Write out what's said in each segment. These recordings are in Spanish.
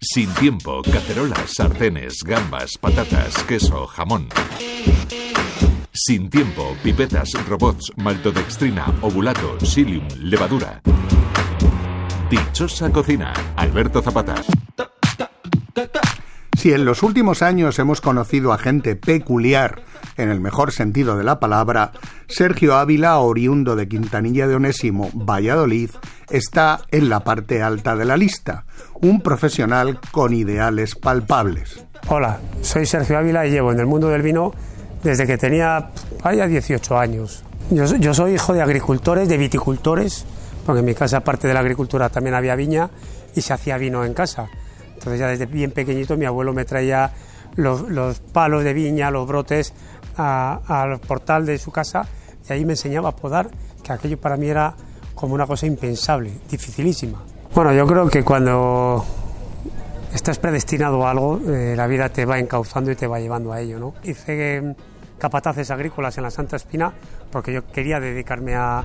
Sin tiempo, cacerolas, sartenes, gambas, patatas, queso, jamón. Sin tiempo, pipetas, robots, maltodextrina, ovulato, psyllium, levadura. Dichosa cocina, Alberto Zapata. Si en los últimos años hemos conocido a gente peculiar, en el mejor sentido de la palabra, Sergio Ávila, oriundo de Quintanilla de Onésimo, Valladolid, está en la parte alta de la lista, un profesional con ideales palpables. Hola, soy Sergio Ávila y llevo en el mundo del vino desde que tenía vaya 18 años. Yo, yo soy hijo de agricultores, de viticultores, porque en mi casa, aparte de la agricultura, también había viña y se hacía vino en casa. Entonces ya desde bien pequeñito mi abuelo me traía los, palos de viña, los brotes al portal de su casa y ahí me enseñaba a podar, que aquello para mí era como una cosa impensable, dificilísima. Bueno, yo creo que cuando estás predestinado a algo, eh, la vida te va encauzando y te va llevando a ello. ¿no? Hice mm, capataces agrícolas en la Santa Espina porque yo quería dedicarme a,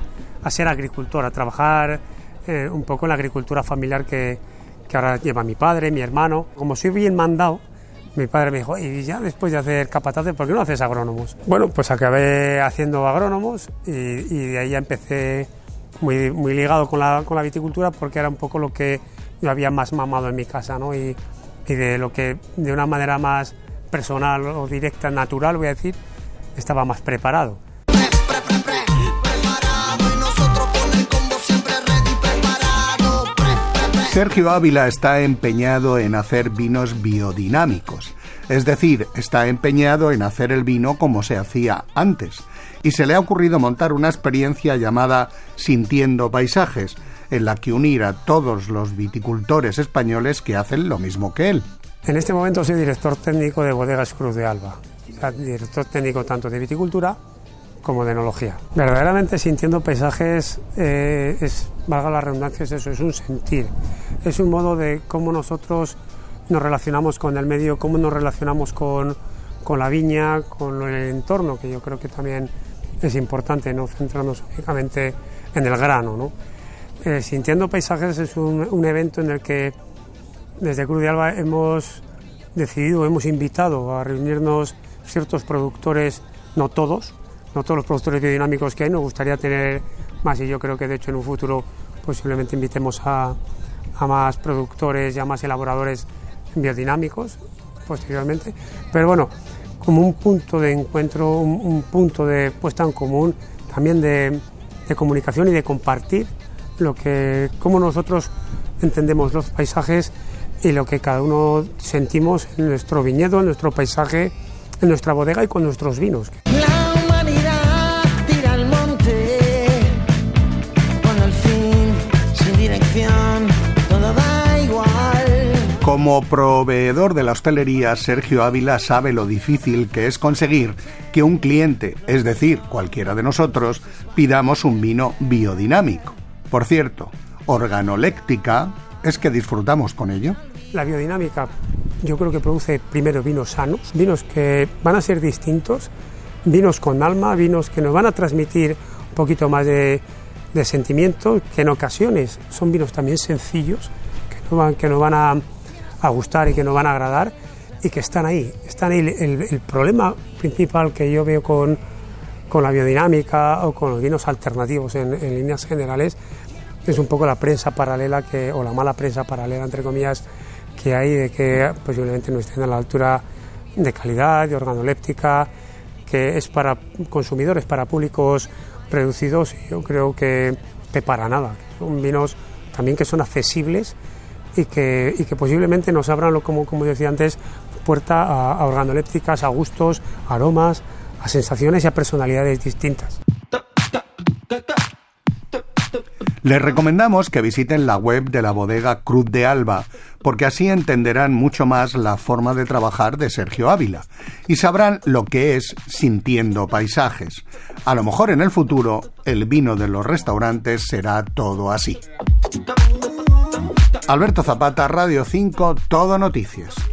ser agricultor, a trabajar eh, un poco en la agricultura familiar que, que ahora lleva mi padre, mi hermano. Como soy bien mandado, mi padre me dijo, y ya después de hacer capataces, ¿por qué no haces agrónomos? Bueno, pues acabé haciendo agrónomos y, de ahí ya empecé muy, muy ligado con la, con la viticultura porque era un poco lo que yo había más mamado en mi casa, ¿no? Y, y de lo que de una manera más personal o directa, natural, voy a decir, estaba más preparado. Sergio Ávila está empeñado en hacer vinos biodinámicos, es decir, está empeñado en hacer el vino como se hacía antes, y se le ha ocurrido montar una experiencia llamada Sintiendo Paisajes, en la que unir a todos los viticultores españoles que hacen lo mismo que él. En este momento soy director técnico de Bodegas Cruz de Alba, director técnico tanto de viticultura como de enología. Verdaderamente sintiendo paisajes eh, es, valga la redundancia, es eso, es un sentir, es un modo de cómo nosotros nos relacionamos con el medio, cómo nos relacionamos con, con la viña, con el entorno, que yo creo que también es importante, no centrarnos únicamente en el grano. ¿no? Eh, sintiendo paisajes es un, un evento en el que desde Cruz de Alba hemos decidido, hemos invitado a reunirnos ciertos productores, no todos, no todos los productores biodinámicos que hay, nos gustaría tener más y yo creo que de hecho en un futuro posiblemente invitemos a, más productores y a más elaboradores biodinámicos posteriormente. Pero bueno, como un punto de encuentro, un, punto de puesta en común, también de, de, comunicación y de compartir lo que, cómo nosotros entendemos los paisajes y lo que cada uno sentimos en nuestro viñedo, en nuestro paisaje, en nuestra bodega y con nuestros vinos. Como proveedor de la hostelería, Sergio Ávila sabe lo difícil que es conseguir que un cliente, es decir, cualquiera de nosotros, pidamos un vino biodinámico. Por cierto, organoléctica es que disfrutamos con ello. La biodinámica yo creo que produce primero vinos sanos, vinos que van a ser distintos, vinos con alma, vinos que nos van a transmitir un poquito más de, sentimiento, que en ocasiones son vinos también sencillos, que van, que nos van a a gustar y que nos van a agradar y que están ahí. El, problema principal que yo veo con, con, la biodinámica o con los vinos alternativos en, líneas generales es un poco la prensa paralela que, o la mala prensa paralela, entre comillas, que hay de que posiblemente no estén a la altura de calidad, de organoléptica, que es para consumidores, para públicos reducidos, yo creo que, que para nada. Son vinos también que son accesibles y que, y que posiblemente nos abran, como, como decía antes, puerta a, a organolépticas, a gustos, a aromas, a sensaciones y a personalidades distintas. Les recomendamos que visiten la web de la bodega Cruz de Alba, porque así entenderán mucho más la forma de trabajar de Sergio Ávila y sabrán lo que es sintiendo paisajes. A lo mejor en el futuro el vino de los restaurantes será todo así. Alberto Zapata, Radio 5, Todo Noticias.